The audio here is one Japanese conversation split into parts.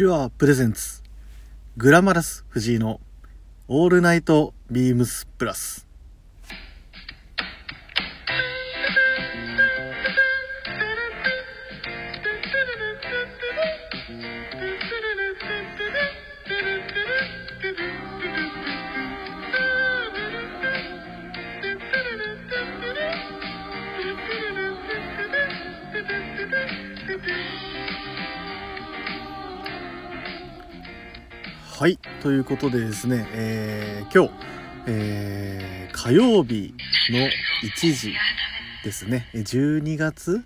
手話プレゼンツ。グラマラス藤井のオールナイトビームスプラス。はい。ということでですね、えー今日、えー火曜日の1時ですね。12月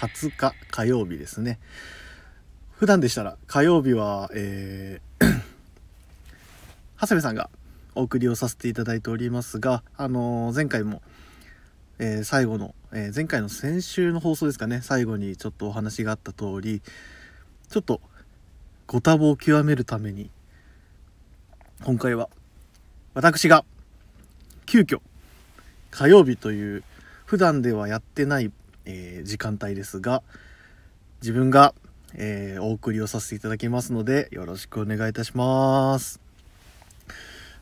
20日火曜日ですね。普段でしたら火曜日は、えー 長谷部さんがお送りをさせていただいておりますが、あのー前回も、えー最後の、えー前回の先週の放送ですかね。最後にちょっとお話があった通りちょっとご多忙を極めるために今回は私が急遽火曜日という普段ではやってない、えー時間帯ですが自分が、えーお送りをさせていただきますのでよろしくお願いいたします。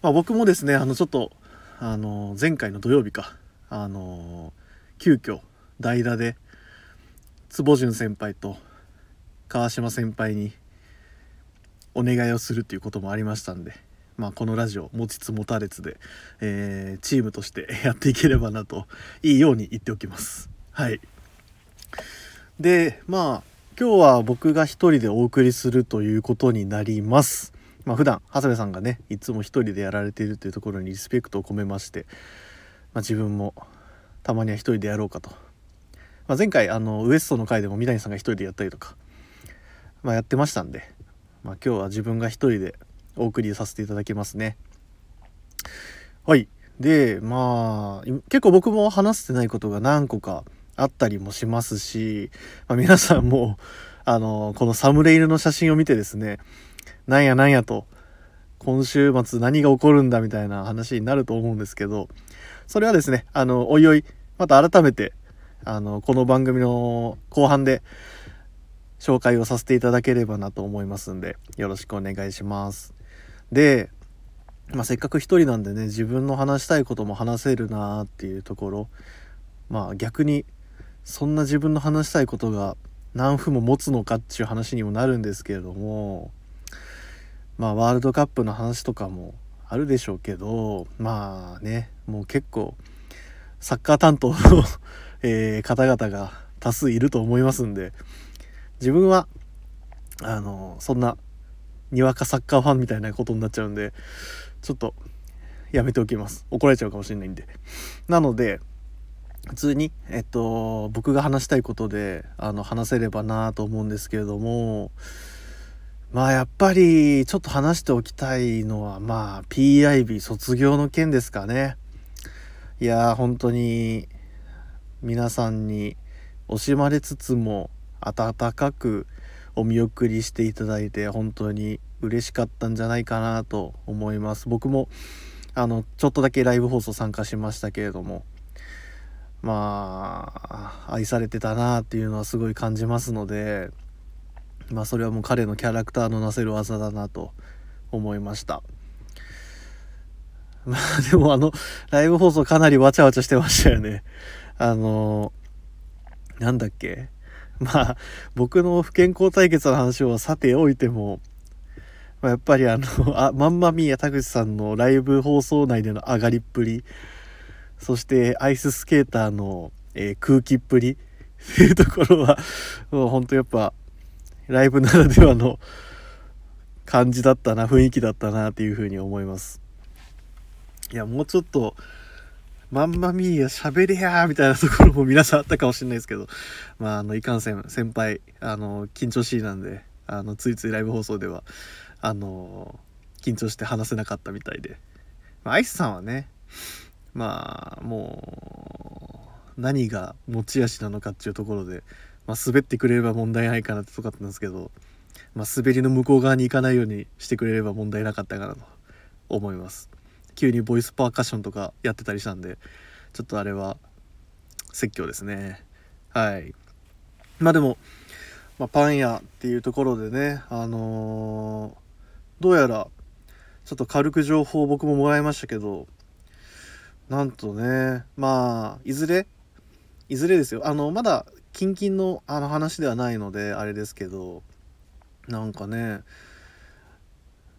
まあ、僕もですねあのちょっとあの前回の土曜日かあの急遽代打で坪潤先輩と川島先輩にお願いをするっていうこともありましたんで、まあ、このラジオ持ちつ持たれつで、えーチームとしてやっていければなといいように言っておきます。はい。でまあ今日は僕が一人でお送りするということになります。まあ普段長谷部さんがねいつも一人でやられているというところにリスペクトを込めまして、まあ、自分もたまには一人でやろうかと、まあ、前回あのウエストの回でも三谷さんが一人でやったりとか、まあ、やってましたんで、まあ、今日は自分が一人でお送りさせていただきますね。はい。でまあ結構僕も話してないことが何個かあったりもしますし、まあ、皆さんもあのこのサムネイルの写真を見てですねなんやなんやと今週末何が起こるんだみたいな話になると思うんですけどそれはですねあのおいおいまた改めてあのこの番組の後半で紹介をさせていただければなと思いますんでよろしくお願いします。で、まあ、せっかく一人なんでね自分の話したいことも話せるなーっていうところ。まあ逆にそんな自分の話したいことが何分も持つのかっていう話にもなるんですけれどもまあワールドカップの話とかもあるでしょうけどまあねもう結構サッカー担当の、えー方々が多数いると思いますんで自分はあのそんなにわかサッカーファンみたいなことになっちゃうんでちょっとやめておきます。怒られちゃうかもしれないんで。なので普通にえっと僕が話したいことであの話せればなと思うんですけれどもまあやっぱりちょっと話しておきたいのはまあ PIB 卒業の件ですかね。いやー本当に皆さんに惜しまれつつも温かくお見送りしていただいて本当に嬉しかったんじゃないかなと思います。僕もあのちょっとだけライブ放送参加しましたけれどもまあ愛されてたなっていうのはすごい感じますのでまあそれはもう彼のキャラクターのなせる技だなと思いました。まあでもあのライブ放送かなりわちゃわちゃしてましたよね。あのなんだっけ？まあ僕の不健康対決の話をさておいても、まあ、やっぱりあのあまんまみや田口さんのライブ放送内での上がりっぷりそしてアイススケーターの、えー空気っぷりっていうところはもうほんとやっぱライブならではの感じだったな雰囲気だったなっていうふうに思います。いやもうちょっとまんまみーや喋れやーみたいなところも皆さんあったかもしれないですけど。まああのいかんせん先輩あの緊張しいなんであのついついライブ放送ではあの緊張して話せなかったみたいで、まあ、アイスさんはねまあもう何が持ち味なのかっていうところで、まあ、滑ってくれれば問題ないかなってとこだったんですけど、まあ、滑りの向こう側に行かないようにしてくれれば問題なかったかなと思います。急にボイスパーカッションとかやってたりしたんでちょっとあれは説教ですね。はい。まあでもまあ、パン屋っていうところでねあのー、どうやらちょっと軽く情報を僕ももらいましたけどなんとねまあいずれいずれですよ。あのまだ近々のあの話ではないのであれですけどなんかね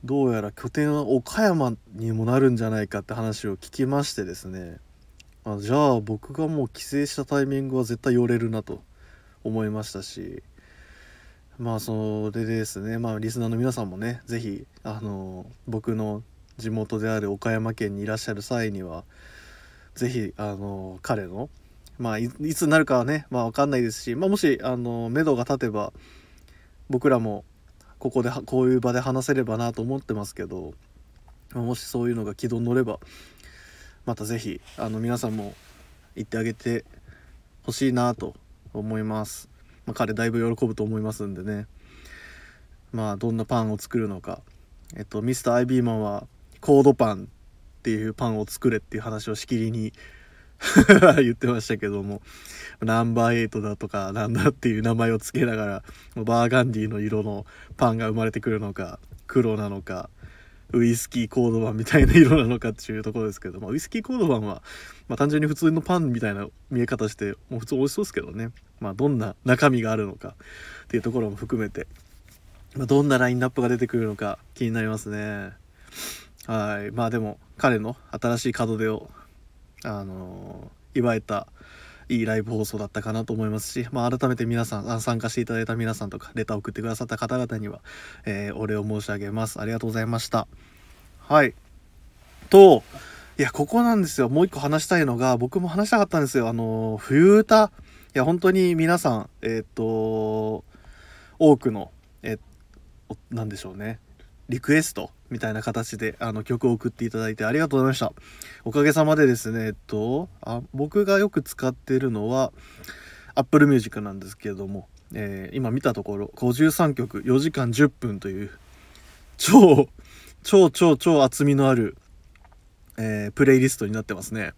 どうやら拠点は岡山にもなるんじゃないかって話を聞きましてですね。あじゃあ僕がもう帰省したタイミングは絶対寄れるなと思いましたし。まあそれでですね。まあリスナーの皆さんもね是非あの僕の地元である岡山県にいらっしゃる際には是非あの彼のまあいつになるかはねまあ分かんないですし、まあ、もしあの目処が立てば僕らもここでこういう場で話せればなと思ってますけどもしそういうのが軌道に乗ればまた是非あの皆さんも行ってあげてほしいなと思います。まあ、彼だいぶ喜ぶと思いますんでねまあどんなパンを作るのかえっとミスターアイビーマンはコードパンっていうパンを作れっていう話をしきりに 言ってましたけども。ナンバーエイトだとかなんだっていう名前を付けながらバーガンディの色のパンが生まれてくるのか黒なのかウイスキーコードバンみたいな色なのかっていうところですけど、ま、ウイスキーコードバンは、まあ、単純に普通のパンみたいな見え方してもう普通美味しそうですけどね、まあ、どんな中身があるのかっていうところも含めて、まあ、どんなラインナップが出てくるのか気になりますね。はい。まあでも彼の新しい門出をあの、祝えたいいライブ放送だったかなと思いますし、まあ、改めて皆さん参加していただいた皆さんとかレターを送ってくださった方々には、えー、お礼を申し上げます。ありがとうございました。はい。といやここなんですよ。もう一個話したいのが僕も話したかったんですよ。あの冬歌。いや本当に皆さんえっ、と多くのえ何でしょうね。リクエストみたいな形であの曲を送っていただいてありがとうございました。おかげさまでですねえっとあ僕がよく使ってるのは Apple Music なんですけれども、えー、今見たところ53曲4時間10分という超超超超厚みのある、えー、プレイリストになってますね。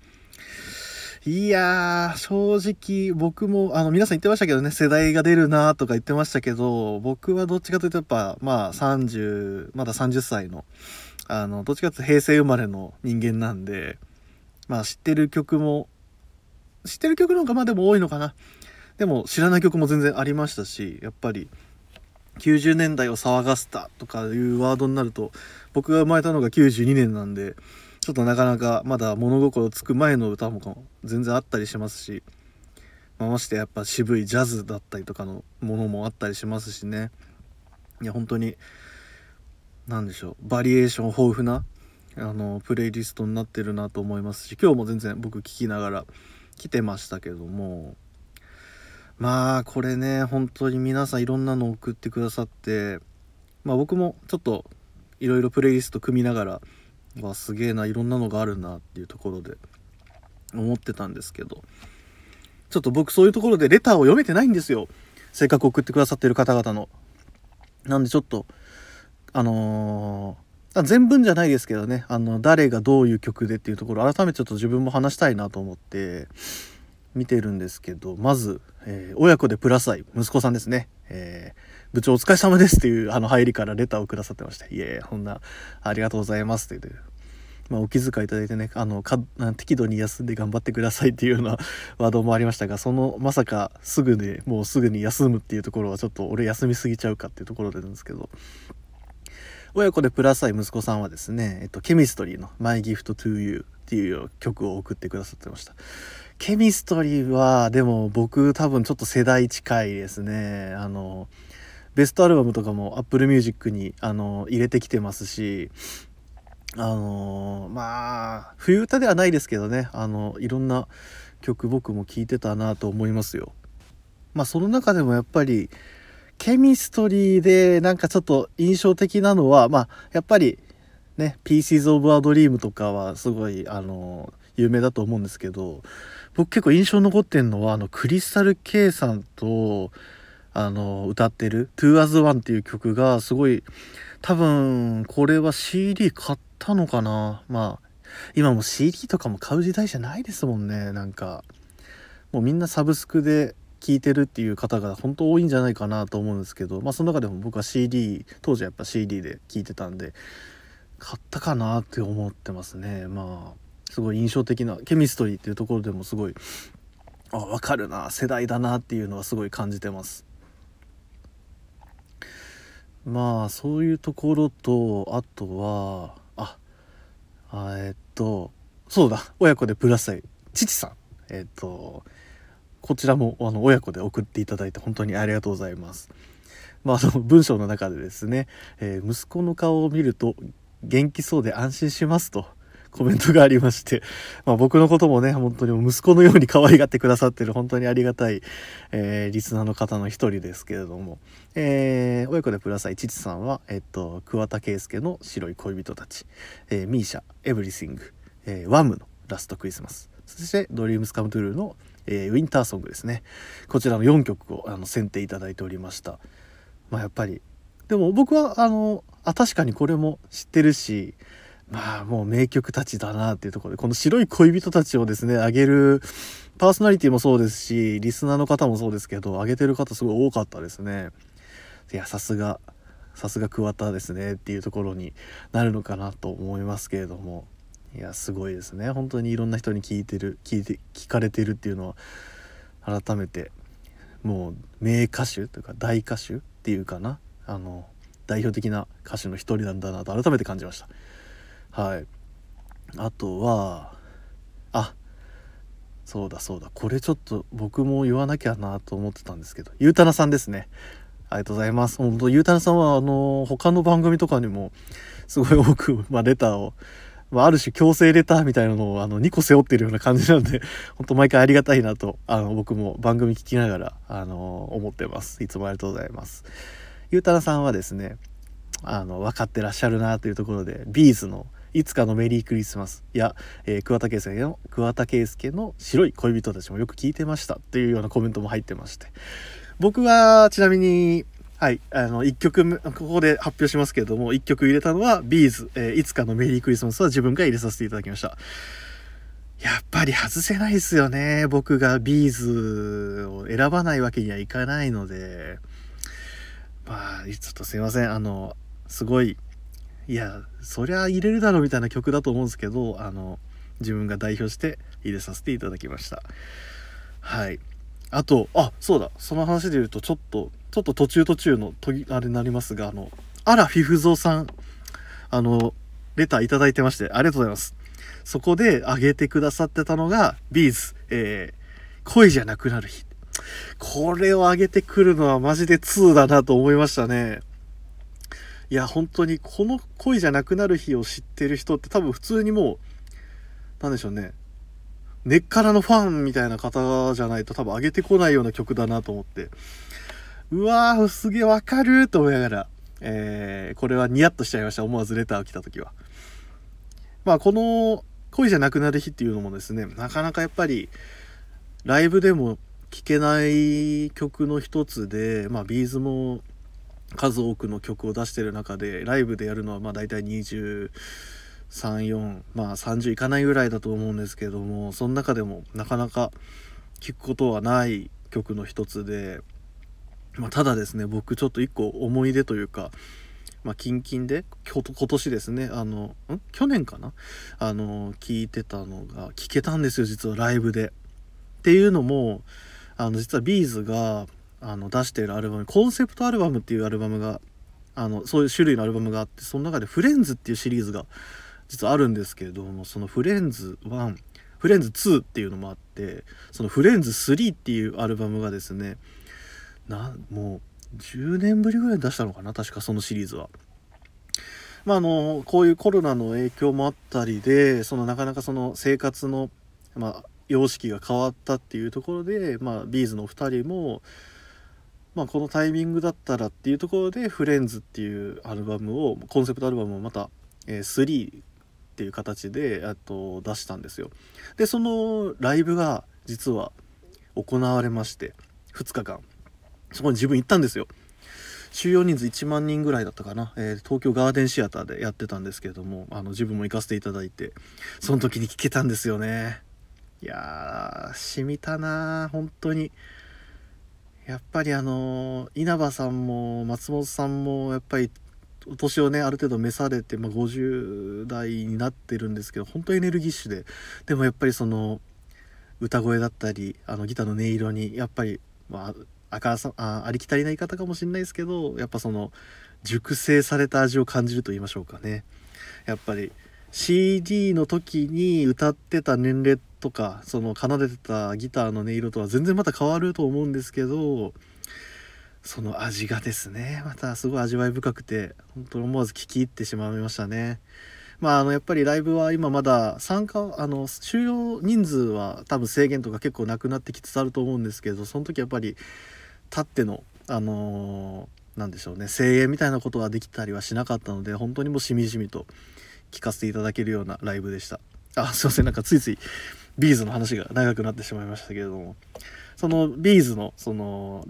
いやー、正直僕も、あの、皆さん言ってましたけどね、世代が出るなとか言ってましたけど、僕はどっちかというとやっぱ、まあ30、まだ30歳の、あの、どっちかというと平成生まれの人間なんで、まあ知ってる曲も、知ってる曲の方がまあでも多いのかな。でも知らない曲も全然ありましたし、やっぱり、90年代を騒がせたとかいうワードになると僕が生まれたのが92年なんでちょっとなかなかまだ物心つく前の歌も全然あったりしますし、まましてやっぱ渋いジャズだったりとかのものもあったりしますしね。いや本当に何でしょうバリエーション豊富なあのプレイリストになってるなと思いますし今日も全然僕聞きながら来てましたけどもまあこれね本当に皆さんいろんなの送ってくださってまあ僕もちょっといろいろプレイリスト組みながらわすげえないろんなのがあるなっていうところで思ってたんですけど。ちょっと僕そういうところでレターを読めてないんですよ。せっかく送ってくださってる方々の。なんでちょっとあのー、全文じゃないですけどね。あの誰がどういう曲でっていうところ改めてちょっと自分も話したいなと思って。見てるんですけどまず、えー、親子でプラス愛息子さんですね、えー部長お疲れ様ですっていうあの入りからレターをくださってました。いえ、こんな、ありがとうございますって言って、まあ、お気遣いいただいてね、あの、か適度に休んで頑張ってくださいっていうような ワードもありましたが、その、まさかすぐで、もうすぐに休むっていうところはちょっと俺休みすぎちゃうかっていうところでなんですけど、親子でプラス愛息子さんはですね、えっと、ケミストリーの My Gift to You っていう曲を送ってくださってました。ケミストリーは、でも僕多分ちょっと世代近いですね。あの、ベストアルバムとかも Apple Music にあの入れてきてますしあの、まあ冬歌ではないですけどねあのいろんな曲僕も聴いてたなと思いますよ。まあその中でもやっぱりケミストリーでなんかちょっと印象的なのはまあやっぱりね「Pieces of a Dream」とかはすごいあの有名だと思うんですけど僕結構印象残ってんのはあのクリスタル K さんとあの歌ってる「2 as One」っていう曲がすごい多分これは CD 買ったのかな。まあ今も CD とかも買う時代じゃないですもんねなんか。もうみんなサブスクで聴いてるっていう方が本当多いんじゃないかなと思うんですけど、まあ、その中でも僕は CD 当時はやっぱ CD で聴いてたんで買ったかなって思ってますね。まあすごい印象的なケミストリーっていうところでもすごいあ分かるな世代だなっていうのはすごい感じてます。まあそういうところとあとはああえっとそうだ親子でプラスイ父さんえっとこちらもあの親子で送っていただいて本当にありがとうございます。まあ、あの文章の中でですね、えー、息子の顔を見ると元気そうで安心しますと。コメントがありまして、まあ、僕のこともね本当に息子のように可愛がってくださってる本当にありがたい、えー、リスナーの方の一人ですけれども、えー、親子でプラスイ父さんは、えっと、桑田佳祐の白い恋人たち、えー、ミーシャエブリシング、えー、ワムのラストクリスマス。そしてドリームスカムトゥルーの、えー、ウィンターソングですね。こちらの4曲をあの選定いただいておりました。まあやっぱり。でも僕はあのあ確かにこれも知ってるしまあもう名曲たちだなっていうところでこの白い恋人たちをですねあげるパーソナリティもそうですしリスナーの方もそうですけどあげてる方すごい多かったですね。いやさすがさすが桑田ですねっていうところになるのかなと思いますけれども。いやすごいですね。本当にいろんな人に聞いてる聞いて聞かれてるっていうのは改めてもう名歌手というか大歌手っていうかな。あの代表的な歌手の一人なんだなと改めて感じました。はいあとはあそうだそうだこれちょっと僕も言わなきゃなと思ってたんですけどゆうたなさんですねありがとうございます本当ゆうたなさんはあの他の番組とかにもすごい多く、まあ、レターをまあ、ある種強制レターみたいなのをあの2個背負ってるような感じなんで、本当毎回ありがたいなと、あの、僕も番組聞きながら、あの、思ってます。いつもありがとうございます。ゆうたらさんはですね、あの、分かってらっしゃるなというところで、ビーズのいつかのメリークリスマス。や、えー、桑田佳祐の桑田佳祐の白い恋人たちもよく聞いてましたっていうようなコメントも入ってまして。僕はちなみにはいあの1曲ここで発表しますけれども1曲入れたのは B'z、えー、いつかのメリークリスマスは自分が入れさせていただきました。やっぱり外せないですよね。僕が B'z を選ばないわけにはいかないので。まあちょっとすいません。あのすごいいやそりゃ入れるだろみたいな曲だと思うんですけどあの自分が代表して入れさせていただきました。はい。あとあそうだ。その話で言うとちょっとちょっと途中途中のとあれになりますがあのあらフィフゾーさんあのレターいただいてましてありがとうございます。そこであげてくださってたのがビーズ、えー、恋じゃなくなる日。これを上げてくるのはマジで2だなと思いましたね。いや、本当にこの恋じゃなくなる日を知ってる人って多分普通にもう、なんでしょうね。根っからのファンみたいな方じゃないと多分上げてこないような曲だなと思って。うわー、すげえわかると思いながら、えー、これはニヤッとしちゃいました。思わずレター来た時は。まあ、この恋じゃなくなる日っていうのもですね、なかなかやっぱり、ライブでも聴けない曲の一つで、まあ、ビーズも数多くの曲を出してる中でライブでやるのはまあ大体234まあ30いかないぐらいだと思うんですけどもその中でもなかなか聴くことはない曲の一つで、まあ、ただですね僕ちょっと一個思い出というかまあ、近々で今年ですねあのん？去年かな？あの聞いてたのが聞けたんですよ実はライブで。っていうのもあの実はビーズがあの出しているアルバムコンセプトアルバムっていうアルバムがあのそういう種類のアルバムがあってその中で「フレンズ」っていうシリーズが実はあるんですけれどもその「フレンズ1」フレンズ2っていうのもあってそのフレンズ3っていうアルバムがですねなもう10年ぶりぐらいに出したのかな確かそのシリーズは。まあ、あのこういうコロナの影響もあったりでそのなかなかその生活の、まあ、様式が変わったっていうところで、まあ、ビーズの2人もまあ、このタイミングだったらっていうところで「フレンズ」っていうアルバムをコンセプトアルバムをまた、えー、3っていう形でと出したんですよ。でそのライブが実は行われまして2日間そこに自分行ったんですよ。収容人数1万人ぐらいだったかな、えー、東京ガーデンシアターでやってたんですけれどもあの自分も行かせていただいてその時に聴けたんですよねいやーしみたな本当にやっぱりあの稲葉さんも松本さんもやっぱりお年をねある程度召されて、まあ、50代になってるんですけど本当エネルギッシュで。でもやっぱりその歌声だったりあのギターの音色にやっぱりまああかさあありきたりな言い方かもしれないですけどやっぱその熟成された味を感じると言いましょうかね。やっぱり CD の時に歌ってた年齢とかその奏でてたギターの音色とは全然また変わると思うんですけどその味がですねまたすごい味わい深くて本当に思わず聴き入ってしまいましたね。まあ、あのやっぱりライブは今まだ参加あの収容人数は多分制限とか結構なくなってきつつあると思うんですけどその時やっぱり立ってのあのー、なんでしょうね声援みたいなことはできたりはしなかったので本当にもうしみじみと聴かせていただけるようなライブでした。あすいません。なんかついつい B'z の話が長くなってしまいましたけれども。その B'z のその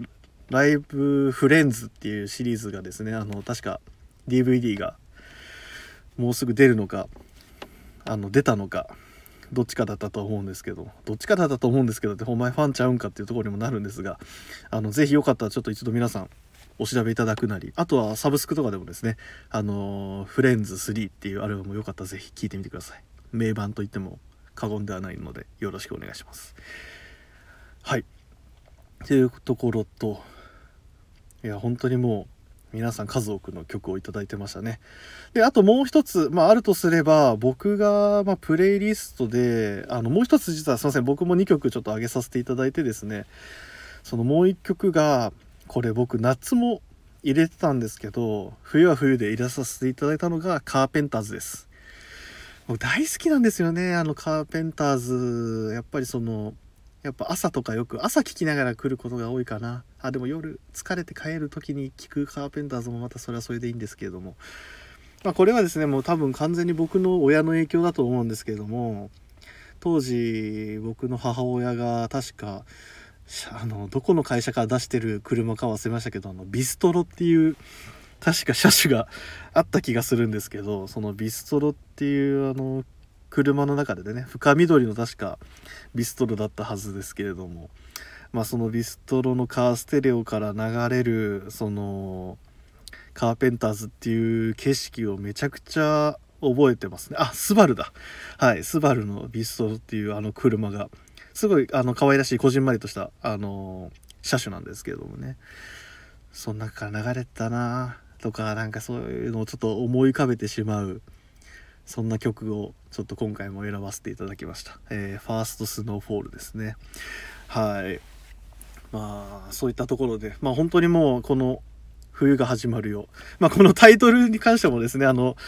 ライブ FRIENDS っていうシリーズがですねあの確か DVD がもうすぐ出るのかあの出たのかどっちかだったと思うんですけどどっちかだったと思うんですけどってお前ファンちゃうんかっていうところにもなるんですがあのぜひよかったらちょっと一度皆さんお調べいただくなりあとはサブスクとかでもですねあのフレンズ3っていうアルバムもよかったらぜひ聴いてみてください。名盤といっても過言ではないのでよろしくお願いします。はい。というところといや本当にもう皆さん数多くの曲を頂いてましたね。であともう一つ、まあ、あるとすれば僕が、まあ、プレイリストであのもう一つ実はすいません僕も2曲ちょっと上げさせていただいてですねそのもう1曲がこれ僕夏も入れてたんですけど冬は冬で入れさせていただいたのがカーペンターズです。僕大好きなんですよねあのカーペンターズ。やっぱりそのやっぱ朝とかよく朝聴きながら来ることが多いかな。あでも夜疲れて帰る時に聴くカーペンターズもまたそれはそれでいいんですけれども。まあ、これはですねもう多分完全に僕の親の影響だと思うんですけれども当時僕の母親が確かあのどこの会社から出してる車か忘れましたけどあのビストロっていう確か車種があった気がするんですけどそのビストロっていうあの車の中でね深緑の確かビストロだったはずですけれどもまあそのビストロのカーステレオから流れるそのカーペンターズっていう景色をめちゃくちゃ覚えてますね。あスバルだ。はいスバルのビストロっていうあの車が。すごいあの可愛らしいこじんまりとしたあの車種なんですけれどもね。その中から流れたなとかなんかそういうのをちょっと思い浮かべてしまうそんな曲をちょっと今回も選ばせていただきました、えー、 First Snowfall ですね。はい。まあそういったところでまあ本当にもうこの冬が始まるよ。まあこのタイトルに関してもですねあの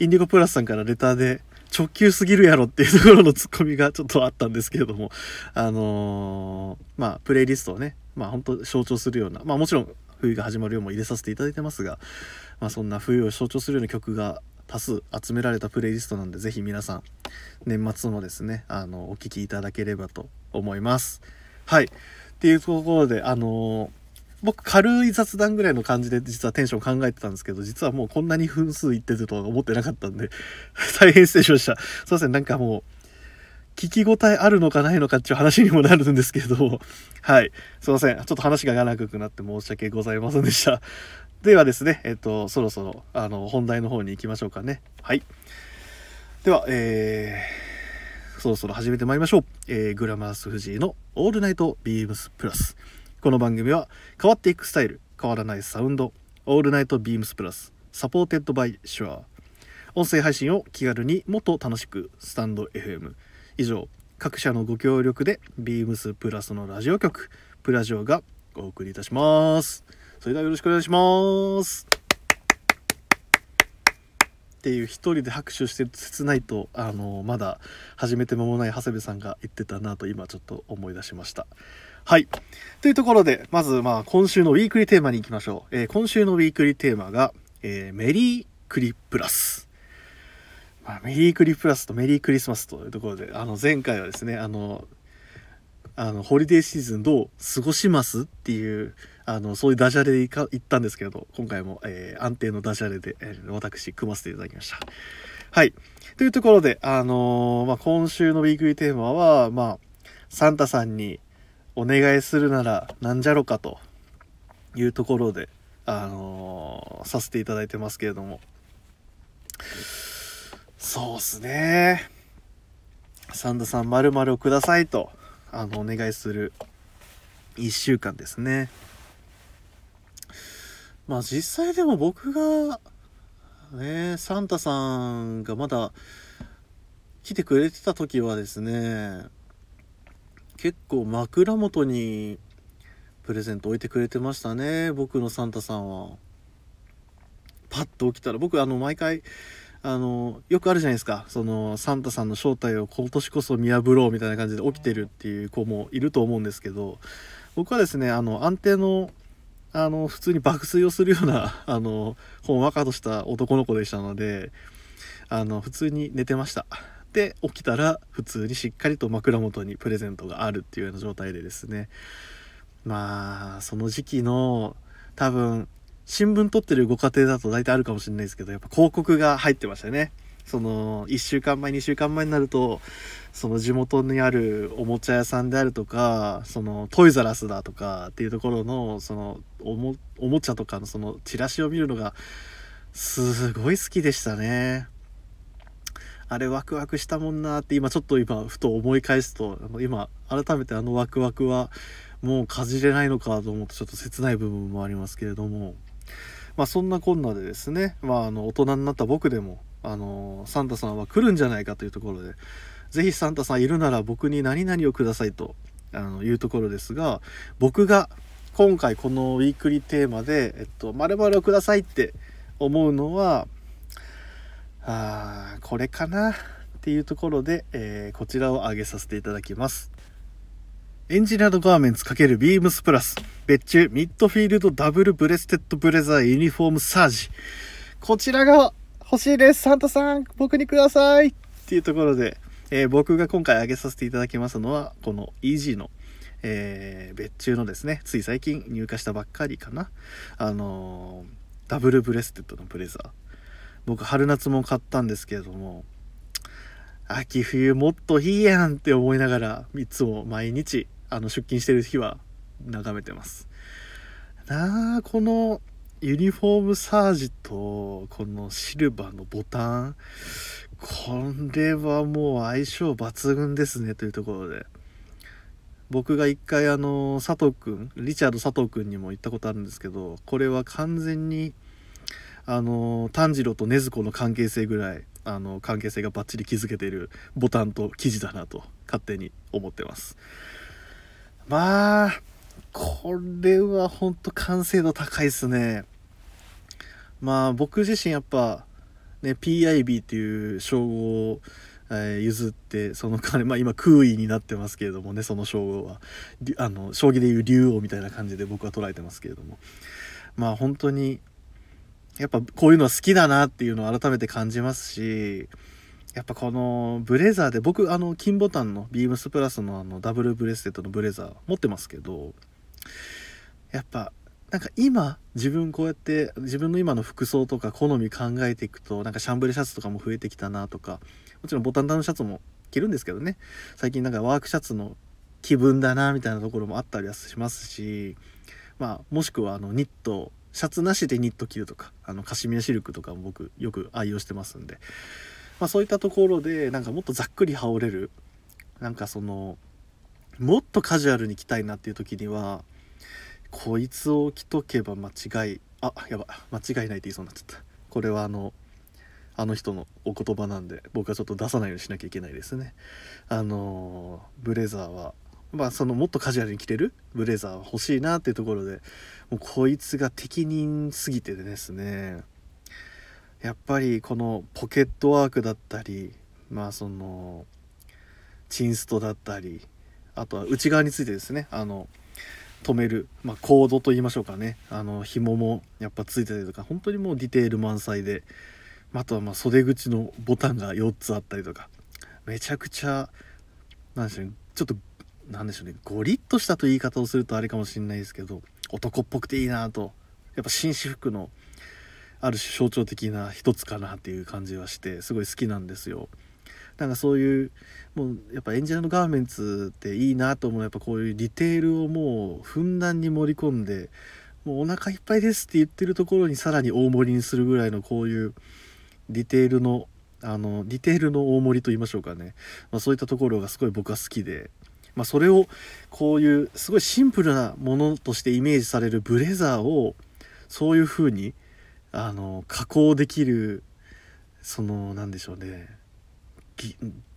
インディゴプラスさんからレターで直球すぎるやろっていうところのツッコミがちょっとあったんですけれどもあのー、まあプレイリストをねまあ本当象徴するようなまあもちろん冬が始まるようも入れさせていただいてますが、まあ、そんな冬を象徴するような曲が多数集められたプレイリストなんで是非皆さん年末もですねあのお聴きいただければと思います。はい。っていうところであのー僕軽い雑談ぐらいの感じで実はテンション考えてたんですけど実はもうこんなに分数いってるとは思ってなかったんで 大変失礼しました。すいません。なんかもう聞き応えあるのかないのかっていう話にもなるんですけどはい。すいません。ちょっと話が長くなって申し訳ございませんでした。ではですねえっとそろそろあの本題の方に行きましょうかね。はい。ではえー、そろそろ始めてまいりましょう、えー、グラマラス藤井の「 All Night BEAMS PLUS」この番組は変わっていくスタイル変わらないサウンド All Night BEAMS PLUS supported by SHURE 音声配信を気軽にもっと楽しくスタンド FM 以上各社のご協力で BEAMS PLUS のラジオ局プラジオがお送りいたします。それではよろしくお願いします。っていう一人で拍手してる切ないとあのまだ始めて間もない長谷部さんが言ってたなと今ちょっと思い出しました。はい。というところで、まず、まあ、今週のウィークリーテーマに行きましょう。えー、今週のウィークリーテーマが、えー、メリークリプラス。まあ、メリークリプラスとメリークリスマスというところで、あの、前回はですね、あの、あの、ホリデーシーズンどう過ごしますっていう、あの、そういうダジャレで行ったんですけど、今回も、えー、安定のダジャレで、えー、私、組ませていただきました。はい。というところで、あのー、まあ、今週のウィークリーテーマは、まあ、サンタさんにお願いするならなんじゃろかというところで、あのー、させていただいてますけれども。そうっすね。サンダさん〇〇をくださいと、あの、お願いする1週間ですね。まあ実際でも僕が、ね、サンタさんがまだ来てくれてた時はですね、結構枕元にプレゼント置いてくれてましたね、僕のサンタさんは。パッと起きたら、僕あの毎回、あのよくあるじゃないですかそのサンタさんの正体を今年こそ見破ろうみたいな感じで起きてるっていう子もいると思うんですけど僕はですねあの安定のあの普通に爆睡をするような あのほんわかとした男の子でしたのであの普通に寝てましたで起きたら普通にしっかりと枕元にプレゼントがあるっていうような状態でですねまあその時期の多分新聞撮ってるご家庭だと大体あるかもしれないですけど、やっぱ広告が入ってましたね。その、1週間前、2週間前になると、その地元にあるおもちゃ屋さんであるとか、そのトイザラスだとかっていうところの、そのおも、おもちゃとかのそのチラシを見るのが、すごい好きでしたね。あれワクワクしたもんなって今ちょっと今ふと思い返すと今改めてあのワクワクはもうかじれないのかと思ってちょっと切ない部分もありますけれどもまあ、そんなこんなでですね、まあ、あの大人になった僕でもあのサンタさんは来るんじゃないかというところで是非サンタさんいるなら僕に何々をくださいとあのいうところですが僕が今回このウィークリーテーマで「えっと、〇〇をください」って思うのはあこれかなっていうところで、えー、こちらを挙げさせていただきます。エンジニアードガーメンツ×ビームスプラス別注ミッドフィールドダブルブレステッドブレザーユニフォームサージ。こちらが欲しいですサンタさん僕にください。っていうところで、えー、僕が今回挙げさせていただきますのはこの EG のえー、別注のですねつい最近入荷したばっかりかな。あのー、ダブルブレステッドのブレザー。僕春夏も買ったんですけれども秋冬もっといいやんって思いながらいつも毎日あの出勤してる日は眺めてます。なあこのユニフォームサージとこのシルバーのボタンこれはもう相性抜群ですねというところで。僕が一回あの佐藤君リチャード佐藤君にも言ったことあるんですけどこれは完全にあの炭治郎と禰豆子の関係性ぐらいあの関係性がバッチリ築けているボタンと生地だなと勝手に思ってます。まあ、これはほんと完成度高いっすね。まあ僕自身やっぱね PIB っていう称号を、えー、譲ってその金まあ今空位になってますけれどもねその称号は。あの将棋でいう竜王みたいな感じで僕は捉えてますけれども。まあ本当にやっぱこういうのは好きだなっていうのを改めて感じますしやっぱこのブレザーで僕あの金ボタンのビームスプラスのあのダブルブレスレットのブレザー持ってますけどやっぱなんか今自分こうやって自分の今の服装とか好み考えていくとなんかシャンブレシャツとかも増えてきたなとかもちろんボタンダウンシャツも着るんですけどね。最近なんかワークシャツの気分だなみたいなところもあったりはしますしまあもしくはあのニットシャツなしでニット着るとかあのカシミヤシルクとかも僕よく愛用してますんで。まあ、そういったところでなんかもっとざっくり羽織れるなんかそのもっとカジュアルに着たいなっていう時にはこいつを着とけば間違いあやば間違いないって言いそうになっちゃった。これはあのあの人のお言葉なんで僕はちょっと出さないようにしなきゃいけないですね。あのブレザーはまあそのもっとカジュアルに着てる？ブレザー欲しいなっていうところで。もうこいつが適任すぎてですね。やっぱりこのポケットワークだったりまあそのチンストだったりあとは内側についてですね。あの止める、まあ、コードと言いましょうかね。あの紐もやっぱついてたりとか。本当にもうディテール満載で。あとはま袖口のボタンが4つあったりとか。めちゃくちゃなんでしょうね。ちょっとなんでしょうねゴリッとしたと言い方をするとあれかもしれないですけど男っぽくていいなと。やっぱ紳士服のある種象徴的な一つかなっていう感じはしてすごい好きなんですよ。なんかそういうもうやっぱエンジニアのガーメンツっていいなと思うやっぱこういうディテールをもうふんだんに盛り込んでもうお腹いっぱいですって言ってるところにさらに大盛りにするぐらいのこういうディテールのあのディテールの大盛りと言いましょうかね、まあ、そういったところがすごい僕は好きで、まあ、それをこういうすごいシンプルなものとしてイメージされるブレザーをそういう風にあに加工できるその何でしょうね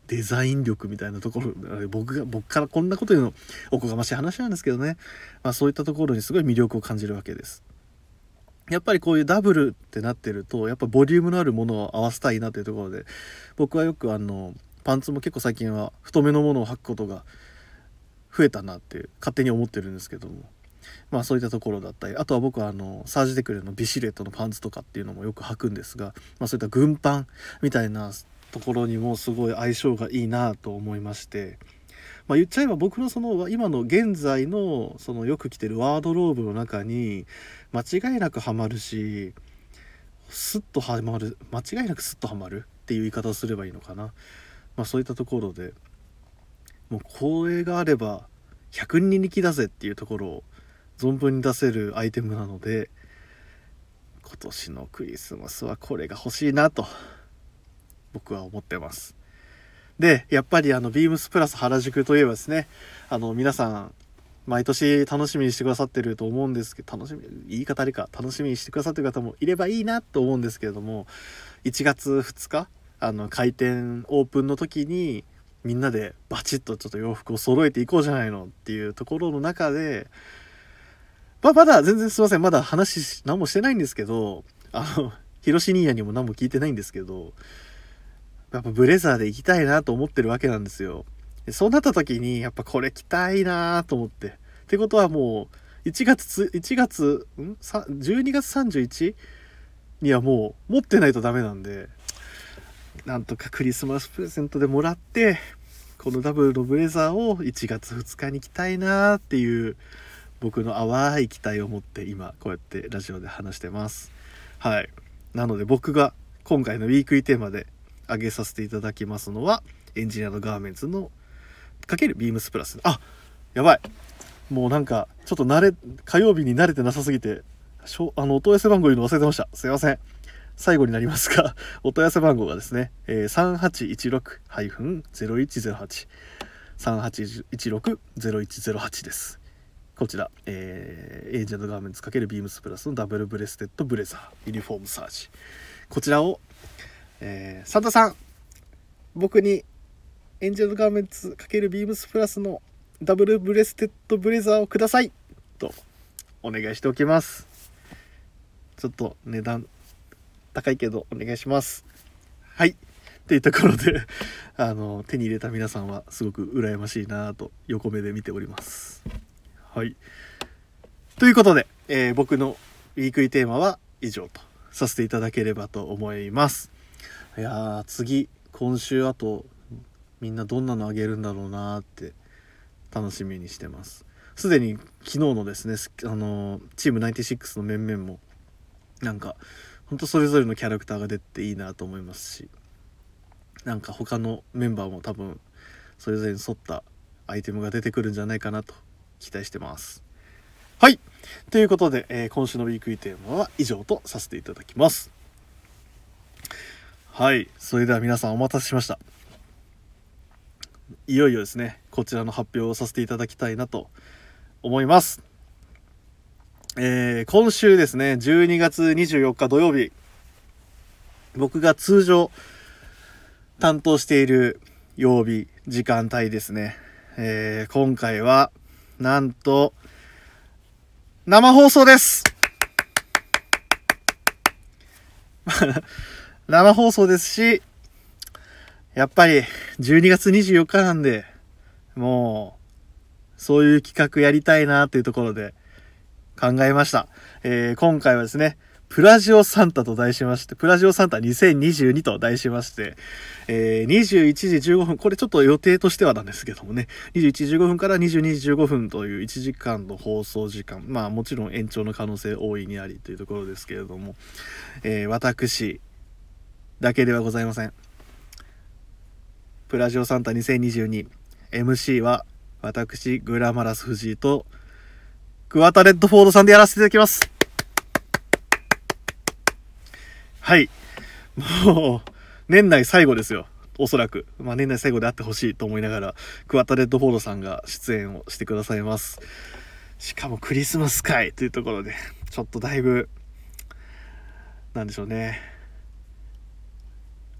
デザイン力みたいなところ僕が僕からこんなこと言うのおこがましい話なんですけどね、まあ、そういったところにすごい魅力を感じるわけです。やっぱりこういうダブルってなってるとやっぱボリュームのあるものを合わせたいなというところで僕はよくあのパンツも結構最近は太めのものを履くことが増えたなって勝手に思ってるんですけども。まあそういったところだったりあとは僕はあのサージデクレのビシレットのパンツとかっていうのもよく履くんですが、まあ、そういった軍パンみたいなところにもすごい相性がいいなと思いまして、まあ、言っちゃえば僕のその今の現在のそのよく着てるワードローブの中に間違いなくはまるしスッとはまる間違いなくスッとはまるっていう言い方をすればいいのかな、まあ、そういったところで。もうこれがあれば100人力だぜっていうところを存分に出せるアイテムなので今年のクリスマスはこれが欲しいなと僕は思ってます。で、やっぱりあの、ビームスプラス原宿といえばですね、あの、皆さん、毎年楽しみにしてくださってると思うんですけど、楽しみ、言い方あれか、楽しみにしてくださってる方もいればいいなと思うんですけれども、1月2日、あの、開店オープンの時に、みんなでバチッとちょっと洋服を揃えていこうじゃないのっていうところの中で、まあ、まだ全然すいません、まだ話何もしてないんですけど、あの、ヒロシニーヤにも何も聞いてないんですけど、やっぱブレザーで行きたいなと思ってるわけなんですよ。そうなった時に、やっぱこれ着たいなと思って。ってことはもう、1月、1月、ん ?12 月 31? にはもう持ってないとダメなんで、なんとかクリスマスプレゼントでもらって、このダブルのブレザーを1月2日に着たいなっていう僕の淡い期待を持って今こうやってラジオで話してます。はい。なので僕が今回のウィークリーテーマで挙げさせていただきますのはエンジニアのガーメンツのかけるビームスプラスあやばいもうなんかちょっと慣れ火曜日に慣れてなさすぎてあのお問い合わせ番号言うの忘れてましたすいません最後になりますが お問い合わせ番号がですね、えー、3816-0108 3816-0108です。こちら、えー、エージェントガーメンツ×ビームスプラスのダブルブレステッドブレザーユニフォームサージ。こちらをえー、サンタさん僕にエンジェルガーメンツ×ビームスプラスのダブルブレステッドブレザーをくださいとお願いしておきます。ちょっと値段高いけどお願いします。はい。というところで あの手に入れた皆さんはすごく羨ましいなと横目で見ております。はい。ということで、えー、僕のウィークリーテーマは以上とさせていただければと思います。いや次今週あとみんなどんなのあげるんだろうなって楽しみにしてます。すでに昨日のですねあのチーム96の面々もなんかほんとそれぞれのキャラクターが出ていいなと思いますしなんか他のメンバーも多分それぞれに沿ったアイテムが出てくるんじゃないかなと期待してます。はい。ということで、えー、今週のウィークリーテーマは以上とさせていただきます。はい。それでは皆さんお待たせしました。いよいよですねこちらの発表をさせていただきたいなと思います。えー、今週ですね12月24日土曜日僕が通常担当している曜日時間帯ですね、えー、今回はなんと生放送です。生放送ですし、やっぱり12月24日なんで、もう、そういう企画やりたいなっていうところで考えました。えー、今回はですね、プラジオサンタと題しまして、プラジオサンタ2022と題しまして、えー、21時15分、これちょっと予定としてはなんですけどもね、21時15分から22時15分という1時間の放送時間、まあもちろん延長の可能性大いにありというところですけれども、えー、私、だけではございません。プラジオサンタ 2022MC は私グラマラス藤井とクワタレッドフォードさんでやらせていただきます。はい。もう、年内最後ですよ。おそらく。まあ、年内最後であってほしいと思いながら、クワタレッドフォードさんが出演をしてくださいます。しかもクリスマス会というところで、ちょっとだいぶ、なんでしょうね。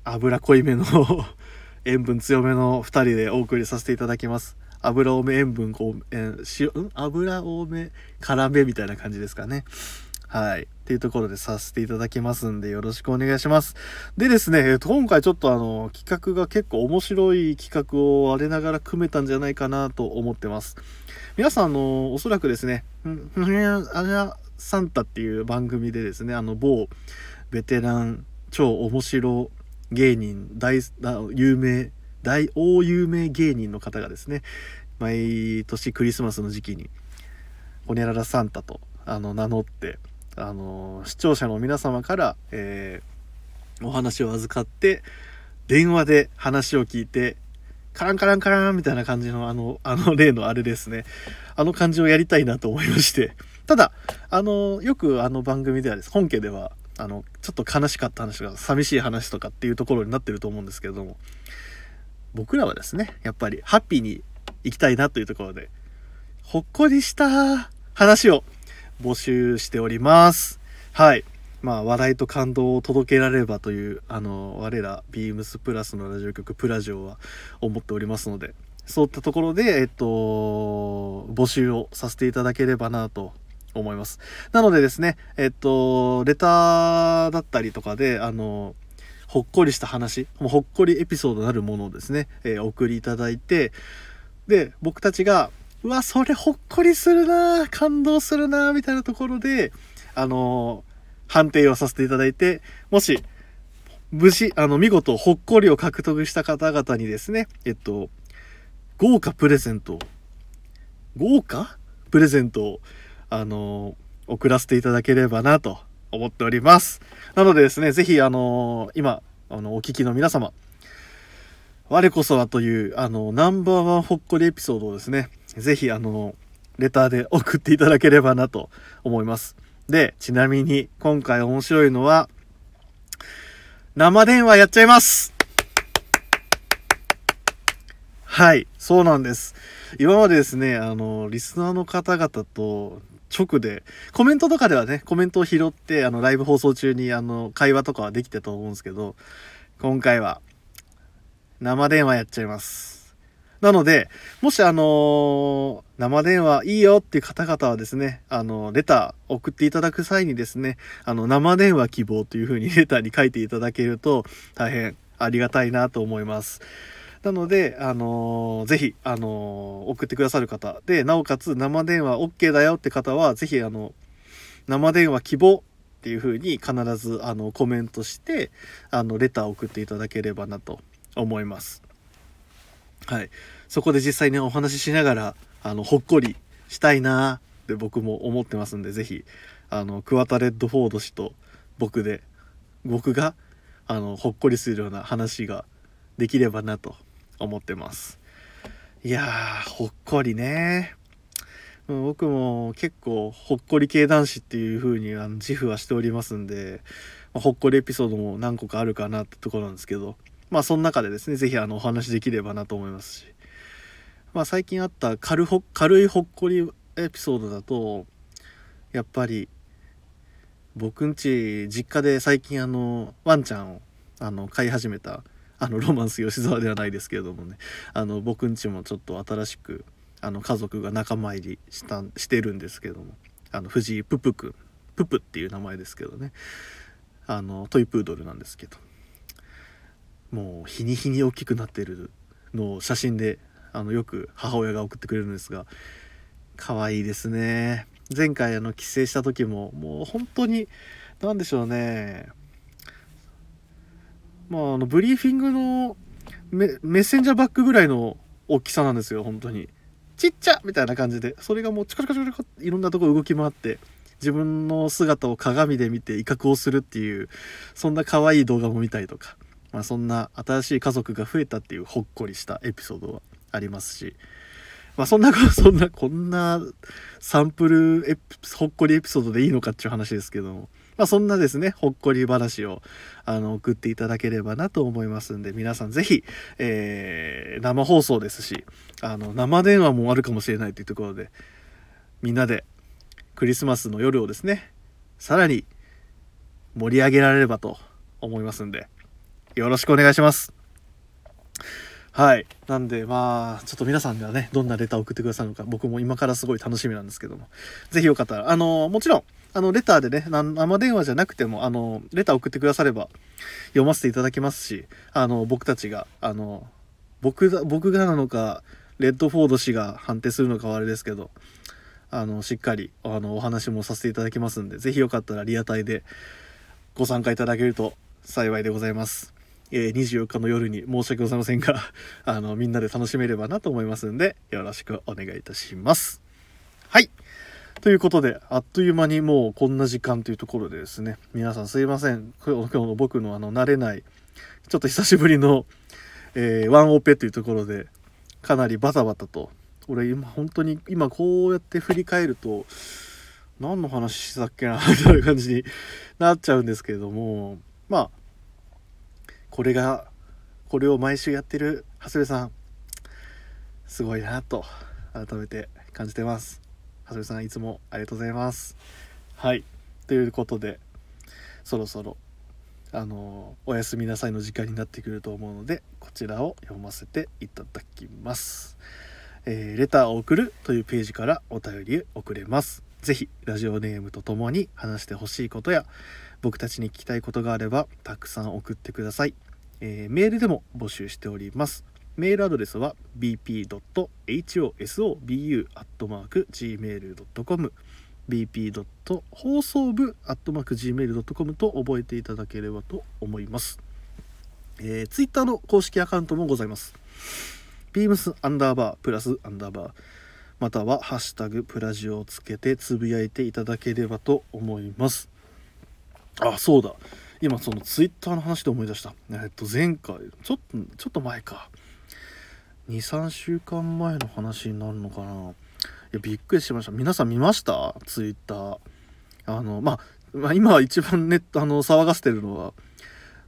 脂濃いめの 塩分強めの2人でお送りさせていただきます。油多め塩分こう、えー、塩、ん油多め辛めみたいな感じですかね。はい。っていうところでさせていただきますんで、よろしくお願いします。でですね、今回ちょっとあの、企画が結構面白い企画を我ながら組めたんじゃないかなと思ってます。皆さん、あの、おそらくですね、ふにゃ、あにゃ、サンタっていう番組でですね、あの、某ベテラン、超面白芸人、大、有名、大、大有名芸人の方がですね、毎年クリスマスの時期に、ホニャララサンタと、あの、名乗って、あの視聴者の皆様から、えー、お話を預かって電話で話を聞いてカランカランカランみたいな感じのあのあの例のあれですね。あの感じをやりたいなと思いまして。ただあのよくあの番組ではです本家ではあのちょっと悲しかった話とか寂しい話とかっていうところになってると思うんですけれども。僕らはですねやっぱりハッピーに行きたいなというところでほっこりした話を募集しております。はい。まあ、笑いと感動を届けられればという、あの、我ら、ビームスプラスのラジオ局プラジオは思っておりますので、そういったところで、えっと、募集をさせていただければなと思います。なのでですね、えっと、レターだったりとかで、あの、ほっこりした話、ほっこりエピソードなるものをですね、えー、お送りいただいて、で、僕たちが、うわ、それほっこりするな感動するなみたいなところで、あのー、判定をさせていただいて、もし、無事、あの、見事、ほっこりを獲得した方々にですね、えっと、豪華プレゼント豪華プレゼントを、あのー、送らせていただければなと思っております。なのでですね、ぜひ、あのー、今、あの、お聞きの皆様、我こそはという、あの、ナンバーワンほっこりエピソードをですね、ぜひあの、レターで送っていただければなと思います。で、ちなみに今回面白いのは、生電話やっちゃいますはい、そうなんです。今までですね、あの、リスナーの方々と直で、コメントとかではね、コメントを拾って、あの、ライブ放送中に、あの、会話とかはできてたと思うんですけど、今回は、生電話やっちゃいます。なので、もしあのー、生電話いいよっていう方々はですね、あの、レター送っていただく際にですね、あの、生電話希望というふうにレターに書いていただけると大変ありがたいなと思います。なので、あのー、ぜひ、あのー、送ってくださる方で、なおかつ生電話 OK だよって方は、ぜひ、あの、生電話希望っていうふうに必ず、あの、コメントして、あの、レターを送っていただければなと思います。はい、そこで実際にお話ししながらあのほっこりしたいなって僕も思ってますんで是非あのクワタレッドフォード氏と僕で僕があのほっこりするような話ができればなと思ってます。いやーほっこりね。僕も結構ほっこり系男子っていう風にあに自負はしておりますんで、ま、ほっこりエピソードも何個かあるかなってところなんですけどまあその中でですね是非あのお話できればなと思いますし。まあ最近あった軽ほ軽いほっこりエピソードだとやっぱり僕んち実家で最近あのワンちゃんをあの飼い始めたあのロマンス吉沢ではないですけれどもね。あの僕んちもちょっと新しくあの家族が仲間入りしたしてるんですけども。あの藤井ププくんププっていう名前ですけどね。あのトイプードルなんですけど。もう日に日に大きくなってるのを写真であのよく母親が送ってくれるんですが可愛いですね。前回あの帰省した時ももう本当に何でしょうね。まああのブリーフィングのメッセンジャーバッグぐらいの大きさなんですよ本当に。ちっちゃみたいな感じで。それがもうチカチカチカチカいろんなとこ動き回って自分の姿を鏡で見て威嚇をするっていうそんな可愛い動画も見たりとかまあ、そんな新しい家族が増えたっていうほっこりしたエピソードはありますし、まあそんな、そんな、こんなサンプルエピほっこりエピソードでいいのかっていう話ですけども、まあそんなですね、ほっこり話をあの送っていただければなと思いますんで、皆さんぜひ、えー、生放送ですし、あの、生電話もあるかもしれないというところで、みんなでクリスマスの夜をですね、さらに盛り上げられればと思いますんで、よろしくお願いします。はい。なんで、まあ、ちょっと皆さんではね、どんなレターを送ってくださるのか、僕も今からすごい楽しみなんですけども、ぜひよかったら、あの、もちろん、あの、レターでね、生電話じゃなくても、あの、レター送ってくだされば、読ませていただきますし、あの、僕たちが、あの、僕だ、僕がなのか、レッドフォード氏が判定するのかはあれですけど、あの、しっかり、あの、お話もさせていただきますんで、ぜひよかったらリアタイでご参加いただけると幸いでございます。えー、24日の夜に申し訳ございませんがあの、みんなで楽しめればなと思いますんで、よろしくお願いいたします。はい。ということで、あっという間にもうこんな時間というところでですね、皆さんすいません。今日の僕のあの、慣れない、ちょっと久しぶりの、えー、ワンオペというところで、かなりバタバタと、俺今本当に、今こうやって振り返ると、何の話したっけな、みたいな感じになっちゃうんですけれども、まあ、これがこれを毎週やってる長谷部さんすごいなと改めて感じてます。長谷さんいつもありがとうございます。はい。ということでそろそろあのおやすみなさいの時間になってくると思うのでこちらを読ませていただきます、えー、レターを送るというページからお便り送れます。是非ラジオネームとともに話してほしいことや僕たちに聞きたいことがあればたくさん送ってください、えー、メールでも募集しております。メールアドレスは bp.hosobu.gmail.com bp. 放送部 .gmail.com と覚えていただければと思います、えー、ツイッターの公式アカウントもございます。beams アンダーバープラスアンダーバーまたはハッシュタグプラジオをつけてつぶやいていただければと思います。あそうだ。今そのツイッターの話で思い出した。えっと前回ちょっとちょっと前か。23週間前の話になるのかな。いやびっくりしました。皆さん見ました？ツイッター。あのまあ、まあ、今一番ネットあの騒がせてるのは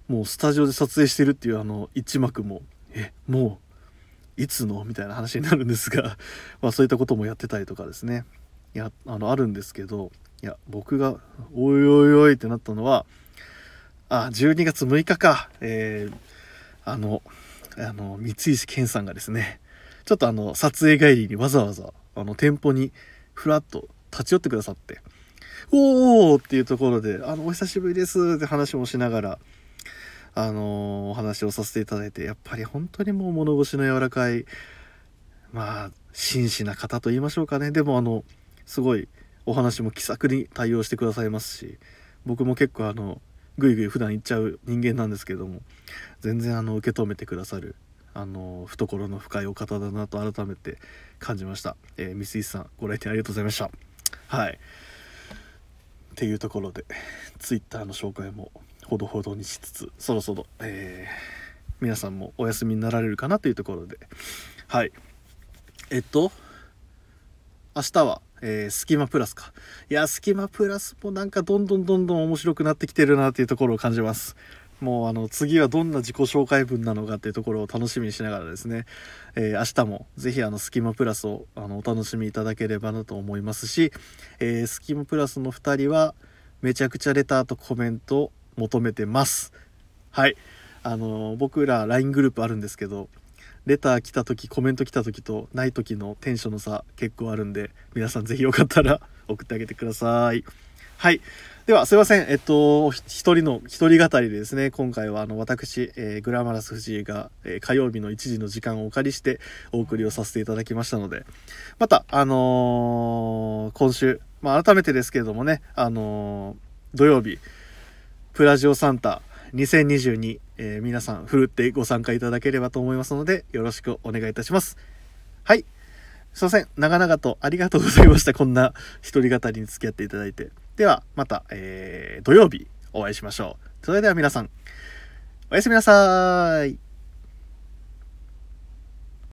もうスタジオで撮影してるっていうあの一幕も。えもういつの？みたいな話になるんですが まあそういったこともやってたりとかですね。いやあのあるんですけどいや僕がおいおいおいってなったのはあ12月6日か。えー、あのあの三石健さんがですねちょっとあの撮影帰りにわざわざあの店舗にふらっと立ち寄ってくださっておーっていうところで「あのお久しぶりです」って話もしながらあのお話をさせていただいてやっぱり本当にもう物腰の柔らかいまあ真摯な方と言いましょうかね。でもあのすごいお話も気さくに対応してくださいますし僕も結構あのぐいぐい普段言っちゃう人間なんですけども全然あの受け止めてくださるあの懐の深いお方だなと改めて感じました、えー、ミスイさんご来店ありがとうございました。はい。っていうところで Twitter の紹介もほどほどにしつつそろそろ、えー、皆さんもお休みになられるかなというところで。はい。えっと明日はえー、スキマプラスか。いや、スキマプラスもなんかどんどんどんどん面白くなってきてるなっていうところを感じます。もうあの次はどんな自己紹介文なのかっていうところを楽しみにしながらですね、えー、明日もぜひあのスキマプラスをあのお楽しみいただければなと思いますし、えー、スキマプラスの2人はめちゃくちゃレターとコメントを求めてます。はい。あの僕ら LINE グループあるんですけどレター来た時コメント来た時とない時のテンションの差結構あるんで皆さん是非よかったら送ってあげてください。はい。ではすいません。えっと一人の一人語りでですね。今回はあの私、えー、グラマラス藤井が、えー、火曜日の1時の時間をお借りしてお送りをさせていただきましたのでまたあのー、今週、まあ、改めてですけれどもねあの土曜日プラジオサンタ2022、えー、皆さん、ふるってご参加いただければと思いますので、よろしくお願いいたします。はい。すいません。長々とありがとうございました。こんな一人語りに付き合っていただいて。では、また、えー、土曜日お会いしましょう。それでは皆さん、おやすみなさい。